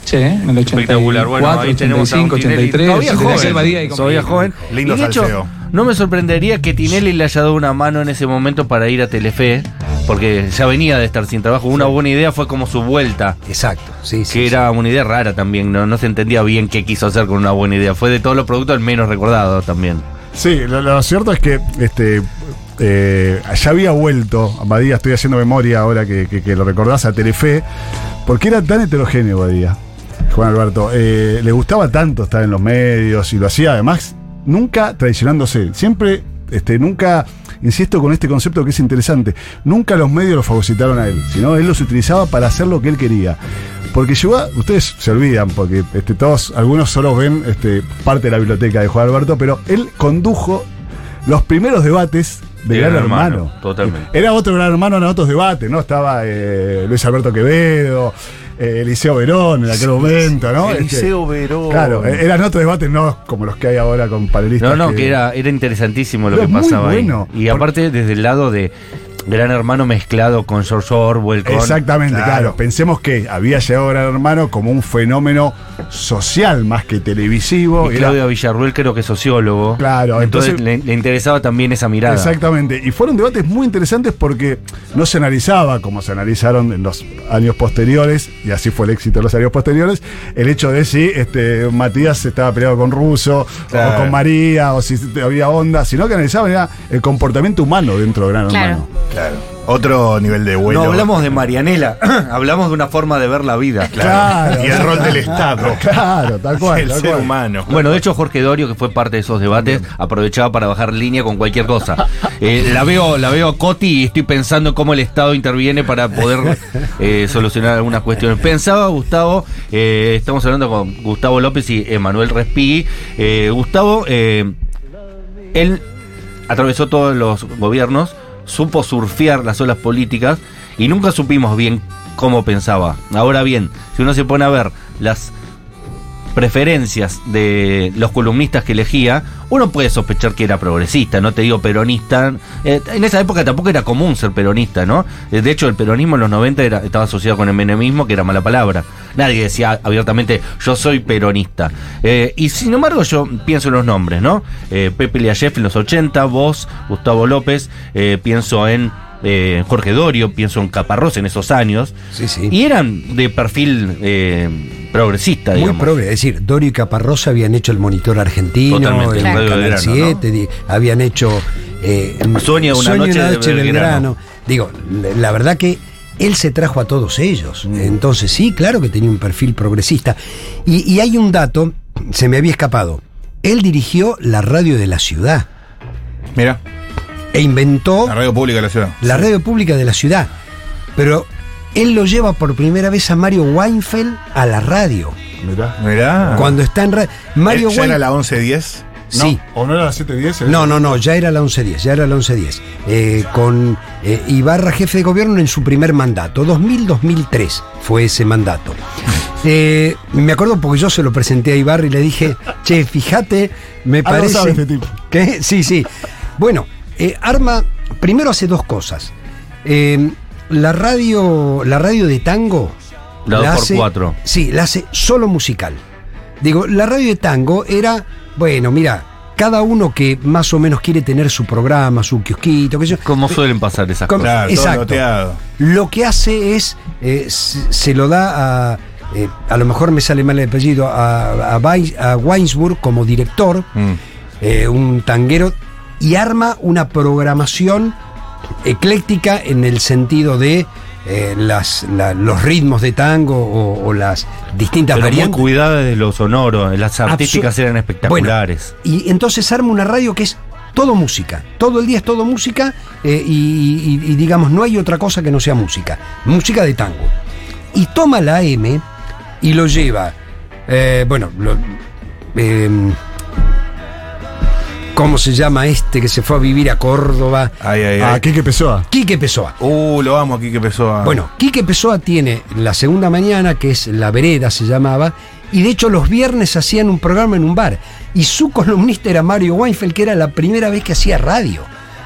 Sí, en el 84, Espectacular, bueno, ahí tenemos a un 85, Tinelli 83. todavía joven, y todavía joven. y de hecho, no me sorprendería que Tinelli le haya dado una mano en ese momento para ir a Telefe, porque ya venía de estar sin trabajo. Una buena idea fue como su vuelta. Exacto, sí, sí. Que era una idea rara también, no, no se entendía bien qué quiso hacer con una buena idea. Fue de todos los productos el menos recordado también. Sí, lo, lo cierto es que este, eh, ya había vuelto, Badía, estoy haciendo memoria ahora que, lo recordás, a Telefe, porque era tan heterogéneo Badía, Juan Alberto. Eh, le gustaba tanto estar en los medios y lo hacía además, nunca traicionándose, siempre, este, nunca, insisto con este concepto que es interesante, nunca los medios lo fagocitaron a él, sino él los utilizaba para hacer lo que él quería. Porque llegó ustedes se olvidan, porque este, todos, algunos solo ven este, parte de la biblioteca de Juan Alberto, pero él condujo los primeros debates de Gran, Gran Hermano. Hermano, totalmente. Era otro Gran Hermano en otros debates, ¿no? Estaba eh, Luis Alberto Quevedo, eh, Eliseo Verón en aquel momento, ¿no? Eliseo Este, Verón. Claro, eh, eran otros debates, no como los que hay ahora con panelistas. No, no, que era, era interesantísimo lo que pasaba bueno. ahí. Y aparte desde el lado de Gran Hermano mezclado con George Orwell. Con, Exactamente, claro. Pensemos que había llegado Gran Hermano como un fenómeno social más que televisivo. Y Era- Claudio Villarruel creo que es sociólogo. Claro, entonces, entonces- le, le interesaba también esa mirada. Exactamente. Y fueron debates muy interesantes porque no se analizaba, como se analizaron en los años posteriores, y así fue el éxito de los años posteriores, el hecho de si este, Matías estaba peleado con Russo, Claro. o con María, o si había onda, sino que analizaban era el comportamiento humano dentro de Gran Claro. Hermano. Claro. Otro nivel de vuelo. No hablamos de Marianela, hablamos de una forma de ver la vida. Claro. Y el rol del Estado. Claro, tal cual. El tal ser cual. humano. Bueno, de hecho Jorge Dorio, que fue parte de esos debates, aprovechaba para bajar línea con cualquier cosa. Eh, la veo, la veo a Coti y estoy pensando cómo el Estado interviene para poder eh, solucionar algunas cuestiones. Pensaba Gustavo, eh, estamos hablando con Gustavo López y Emanuel Respighi. Eh, Gustavo, eh, él atravesó todos los gobiernos, supo surfear las olas políticas y nunca supimos bien cómo pensaba. Ahora bien, si uno se pone a ver las preferencias de los columnistas que elegía, uno puede sospechar que era progresista, no te digo peronista. Eh, en esa época tampoco era común ser peronista, ¿no? Eh, De hecho, el peronismo en los 90 era- estaba asociado con el menemismo, que era mala palabra. Nadie decía abiertamente, yo soy peronista. Eh, y sin embargo, yo pienso en los nombres, ¿no? Eh, Pepe Liayev en los 80, vos, Gustavo López, pienso en eh, Jorge Dorio, pienso en Caparrós en esos años. Sí, sí. Y eran de perfil eh, progresista, Muy digamos. progre, es decir, Dorio y Caparrosa habían hecho el monitor argentino, Totalmente, el Radio Canal Belgrano, 7, di- habían hecho eh, Sueña una noche de Belgrano. Belgrano. Digo, la- la verdad que él se trajo a todos ellos. Mm. Entonces sí, claro que tenía un perfil progresista. Y, y hay un dato, se me había escapado. Él dirigió la radio de la ciudad. Mira. E inventó La radio pública de la ciudad. la radio pública de la ciudad. Pero él lo lleva por primera vez a Mario Weinfeld a la radio. Mirá. Mirá. Cuando está en radio. Mario ¿Ya era la 1110? Sí. ¿O no era la 710? No, no, no, ya era la 1110, ya era la 1110. Eh, con eh, Ibarra jefe de gobierno en su primer mandato, 2000-2003 fue ese mandato. Eh, me acuerdo porque yo se lo presenté a Ibarra y le dije, che, fíjate, me Algo parece... sabe este tipo. ¿Qué? Sí, sí. Bueno, eh, Arma primero hace dos cosas. Eh, la radio, la radio de tango... La dos por hace- cuatro. Sí, la hace solo musical. Digo, la radio de tango era, bueno, mira, cada uno que más o menos quiere tener su programa, su kiosquito, qué sé yo. Como suelen pasar esas Como- cosas. Claro, todo Exacto. Lo que hace es, eh, se, se lo da a, eh, a lo mejor me sale mal el apellido, a, a, a Weinsburg como director, Mm. eh, un tanguero, y arma una programación ecléctica en el sentido de eh, las, la- los ritmos de tango o, o las distintas Pero muy variantes. cuidada de lo sonoro, las artísticas Absu- eran espectaculares. Y entonces arma una radio que es todo música. Todo el día es todo música eh, y, y- y digamos, no hay otra cosa que no sea música. Música de tango. Y toma la M y lo lleva. eh, bueno, lo- em, ¿Cómo se llama este que se fue a vivir a Córdoba? Ay, ay, ay. Quique Pessoa. Quique Pessoa. Uh, lo amo aquí que empezó a. Bueno, Quique Pessoa tiene la segunda mañana, que es La Vereda, se llamaba, y de hecho los viernes hacían un programa en un bar. Y su columnista era Mario Weinfeld, que era la primera vez que hacía radio.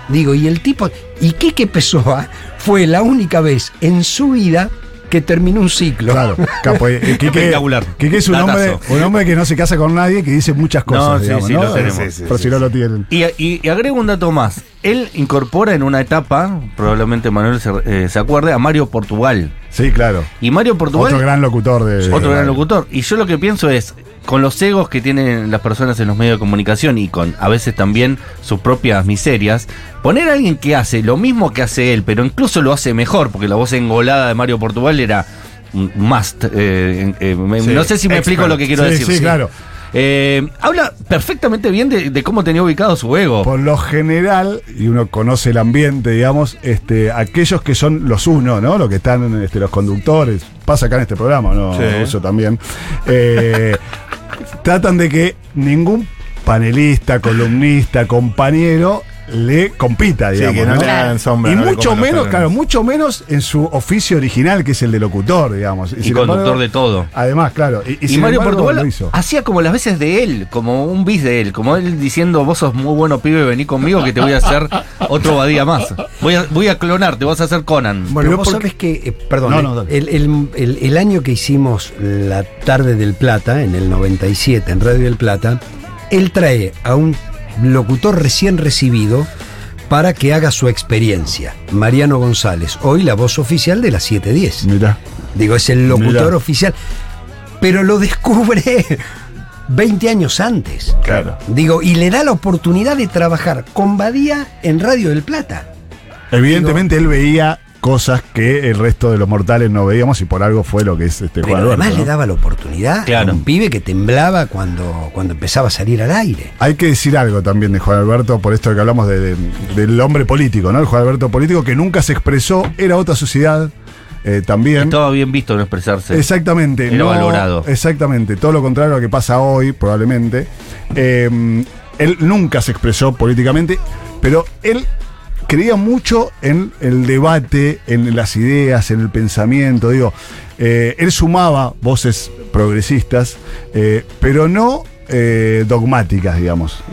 Digo, y el tipo. Y Quique Pessoa fue la única vez en su vida que terminó un ciclo. Claro, capo. eh, Quique, Espectacular. Quique es un Datazo. hombre, un hombre que no se casa con nadie, que dice muchas cosas. No, sí, digamos, sí, ¿no? lo tenemos. Sí, sí, Pero sí, si no lo tienen. Y, y- y agrego un dato más. Él incorpora en una etapa, probablemente Manuel se, eh, se acuerde, a Mario Portugal. Sí, claro. Y Mario Portugal, Otro gran locutor de. otro de- gran locutor. Y yo lo que pienso es, con los egos que tienen las personas en los medios de comunicación y con a veces también sus propias miserias, poner a alguien que hace lo mismo que hace él, pero incluso lo hace mejor, porque la voz engolada de Mario Portugal era un must. eh, eh, Sí, no sé si me explico lo que quiero Sí, decir. sí, claro. Eh, habla perfectamente bien de, de cómo tenía ubicado su ego. Por lo general, y uno conoce el ambiente, digamos, este, aquellos que son los uno, ¿no? Los que están, este, los conductores, pasa acá en este programa, ¿no? Sí. Eso también. eh, tratan de que ningún panelista, columnista, compañero le compita, Sí, digamos. que no ¿no? le hagan sombra. Y no mucho menos, claro, mucho menos en su oficio original, que es el de locutor, digamos. y sin conductor embargo, de todo. Además, claro. Y, y Y, Mario embargo, Portugal lo hizo. hacía como las veces de él, como un bis de él, como él diciendo, vos sos muy bueno pibe, vení conmigo que te voy a hacer otro badía más. Voy a, voy a clonarte, vas a hacer Conan. Bueno, Pero vos porque- sabés que, eh, perdón, No, el, el- el- el año que hicimos la tarde del Plata, en el 97, en Radio del Plata, él trae a un locutor recién recibido para que haga su experiencia. Mariano González, hoy la voz oficial de la 710. Mirá. Digo, es el locutor Mirá. oficial. Pero lo descubre 20 años antes. Claro. Digo, y le da la oportunidad de trabajar con Badía en Radio del Plata. Evidentemente él veía cosas que el resto de los mortales no veíamos y por algo fue lo que es este Pero Juan Alberto, además ¿no? le daba la oportunidad Claro. a un pibe que temblaba cuando, cuando empezaba a salir al aire. Hay que decir algo también de Juan Alberto, por esto que hablamos de- de- del hombre político, ¿no? El Juan Alberto político que nunca se expresó, era otra sociedad eh, también. Estaba bien visto no expresarse. Exactamente. Era no- valorado. Exactamente. Todo lo contrario a lo que pasa hoy, probablemente. Eh, él nunca se expresó políticamente, pero él creía mucho en el debate, en las ideas, en el pensamiento. Digo, eh, él sumaba voces progresistas, eh, pero no eh, dogmáticas, digamos.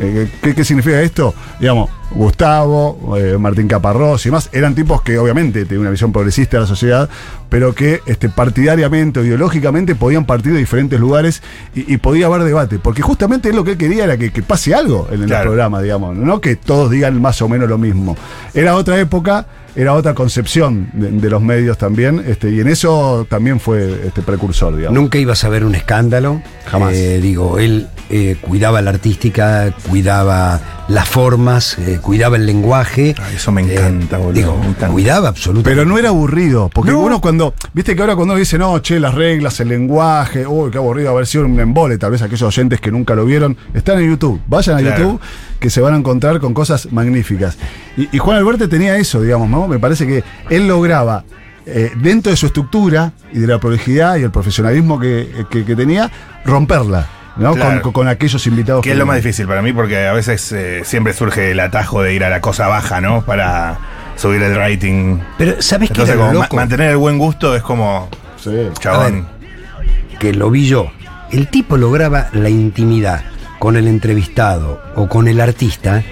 ¿qué, qué significa esto? Digamos, Gustavo, eh, Martín Caparrós y más, eran tipos que obviamente tenían una visión progresista de la sociedad, pero que este, partidariamente o ideológicamente podían partir de diferentes lugares y, y podía haber debate, porque justamente él lo que él quería era que, que pase algo en el Claro. programa, digamos, no que todos digan más o menos lo mismo. Era otra época, era otra concepción de, de los medios también, este, y en eso también fue este, precursor, digamos. Nunca ibas a ver un escándalo. Jamás. Eh, digo, él eh, cuidaba la artística, cuidaba las formas, eh, cuidaba el lenguaje. eso me encanta, boludo. Digo, cuidaba absolutamente. Pero no era aburrido, porque uno cuando, viste que ahora cuando uno dice, no, che, las reglas, el lenguaje, uy, qué aburrido haber sido un embole, tal vez aquellos oyentes que nunca lo vieron, están en YouTube, vayan a Claro. YouTube, que se van a encontrar con cosas magníficas. Y, y Juan Alberto tenía eso, digamos, ¿no? Me parece que él lograba, eh, dentro de su estructura y de la prolijidad y el profesionalismo que, que- que tenía, romperla, ¿no? Claro. Con, con aquellos invitados Que es lo más difícil para mí porque a veces eh, siempre surge el atajo de ir a la cosa baja, ¿no? Para subir el rating. Pero, ¿sabes qué ma- mantener el buen gusto es como. Chabón. que lo vi yo. El tipo lograba la intimidad con el entrevistado o con el artista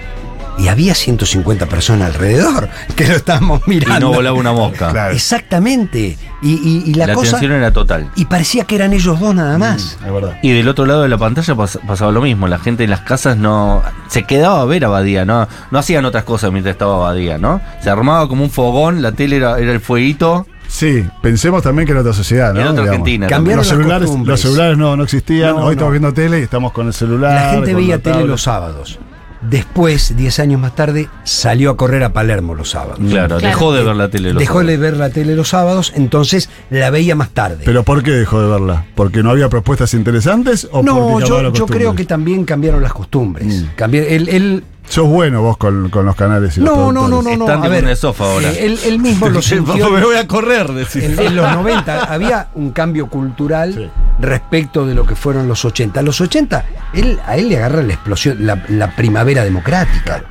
y había 150 personas alrededor que lo estábamos mirando. Y no volaba una mosca. Claro. Exactamente. Y, y- y la, La cosa. era total. Y parecía que eran ellos dos nada más. es verdad. Y del otro lado de la pantalla pas- pasaba lo mismo. La gente en las casas no. Se quedaba a ver a Badía, no, no hacían otras cosas mientras estaba Badía, ¿no? Se armaba como un fogón, la tele era, era el fueguito. Sí, pensemos también que era otra sociedad, ¿no? Era otra. Argentina Cambiaron los las celulares, costumbres. los celulares no, no existían. No, Hoy no. estamos viendo tele y estamos con el celular. La gente veía la tele los sábados. Después, 10 años más tarde, salió a correr a Palermo los sábados. Claro, dejó de ver la tele los Dejó sábados. de ver la tele los sábados, entonces la veía más tarde. ¿Pero por qué dejó de verla? ¿Porque no había propuestas interesantes o no, porque yo, las yo creo que también cambiaron las costumbres. Cambié- él, él- Sos bueno vos con, con los canales y los no, no, no, no, no. Están A tipo ver, en el sofá ahora. eh, él, él mismo lo sintió. Me voy a correr, decís. En, en los 90 había un cambio cultural respecto de lo que fueron los 80. Los 80, él, a él le agarra la explosión, la, la primavera democrática.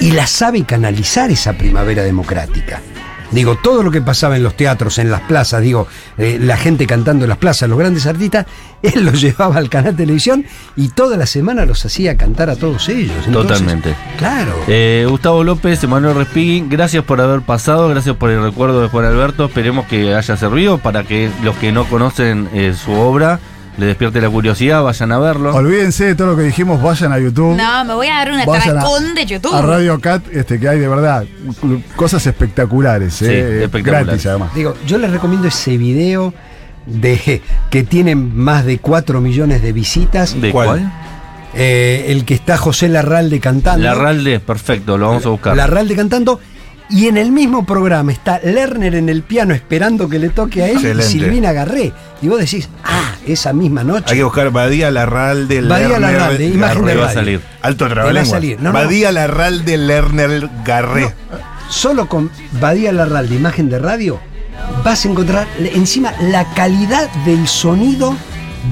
Y la sabe canalizar esa primavera democrática. Digo, todo lo que pasaba en los teatros, en las plazas, digo, eh, la gente cantando en las plazas, los grandes artistas, él los llevaba al canal televisión y toda la semana los hacía cantar a todos ellos. Entonces, Totalmente. Claro. Eh, Gustavo López, Emanuel Respighi, gracias por haber pasado, gracias por el recuerdo de Juan Alberto. Esperemos que haya servido para que los que no conocen eh, su obra le despierte la curiosidad, vayan a verlo. Olvídense de todo lo que dijimos, vayan a YouTube. No, me voy a dar un Vayan a- atracón de YouTube. A Radio Cat, este, que hay de verdad cosas espectaculares, Sí, eh, espectaculares. gratis además. Digo, yo les recomiendo ese video de que tiene más de 4 millones de visitas. ¿De cuál? Eh, el que está José Larralde cantando. Larralde, perfecto, lo vamos a buscar. Larralde cantando. Y en el mismo programa está Lerner en el piano esperando que le toque a él Excelente. y Silvina Garré. Y vos decís, ah, esa misma noche. Hay que buscar Badía Larralde Badía Lerner Larralde, de radio. Va a salir. Alto Te va a trabalenguas. salir. No, no. Badía Larralde Lerner Garré. Solo con Badía Larralde, imagen de radio, vas a encontrar encima la calidad del sonido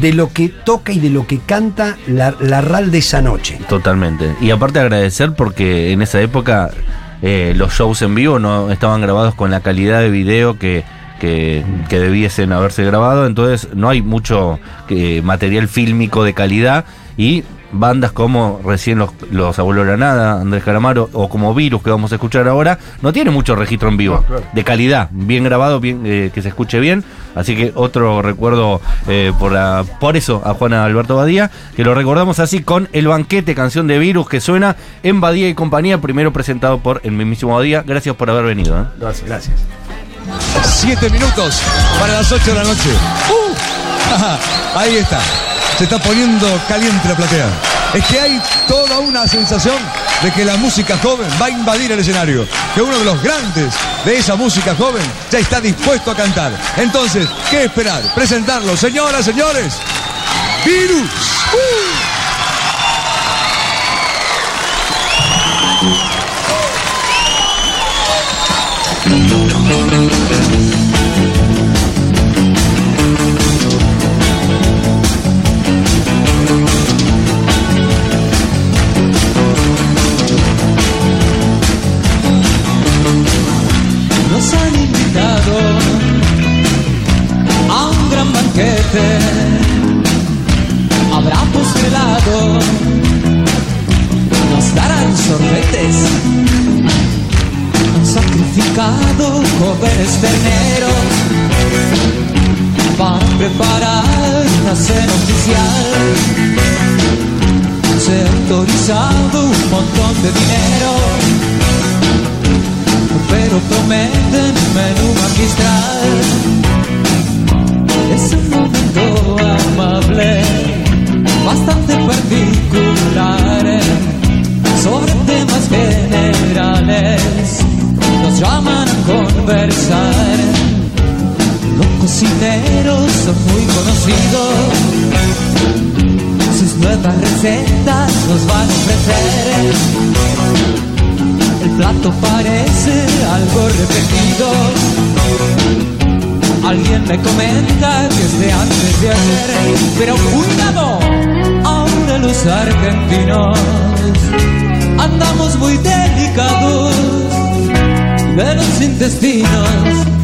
de lo que toca y de lo que canta la, Larralde esa noche. Totalmente. Y aparte agradecer porque en esa época eh, los shows en vivo no estaban grabados con la calidad de video que, que, debiesen haberse grabado, entonces no hay mucho eh, material fílmico de calidad y bandas como recién los, los Abuelos Granada, Andrés Calamaro o como Virus que vamos a escuchar ahora, no tiene mucho registro en vivo, de calidad, bien grabado, bien eh, que se escuche bien, así que otro recuerdo eh, por, la, por eso a Juan Alberto Badía, que lo recordamos así con El Banquete, canción de Virus que suena en Badía y compañía, primero presentado por el mismísimo Badía, gracias por haber venido. ¿eh? Gracias. Gracias. Siete minutos para las 8 de la noche. ¡Uh! Ahí está. Se está poniendo caliente la platea. Es que hay toda una sensación de que la música joven va a invadir el escenario. Que uno de los grandes de esa música joven ya está dispuesto a cantar. Entonces, ¿qué esperar? Presentarlo. Señoras, señores. Virus. ¡Uh! fair Me comenta que es de antes de ayer, pero cuidado, aún de los argentinos andamos muy delicados de los intestinos.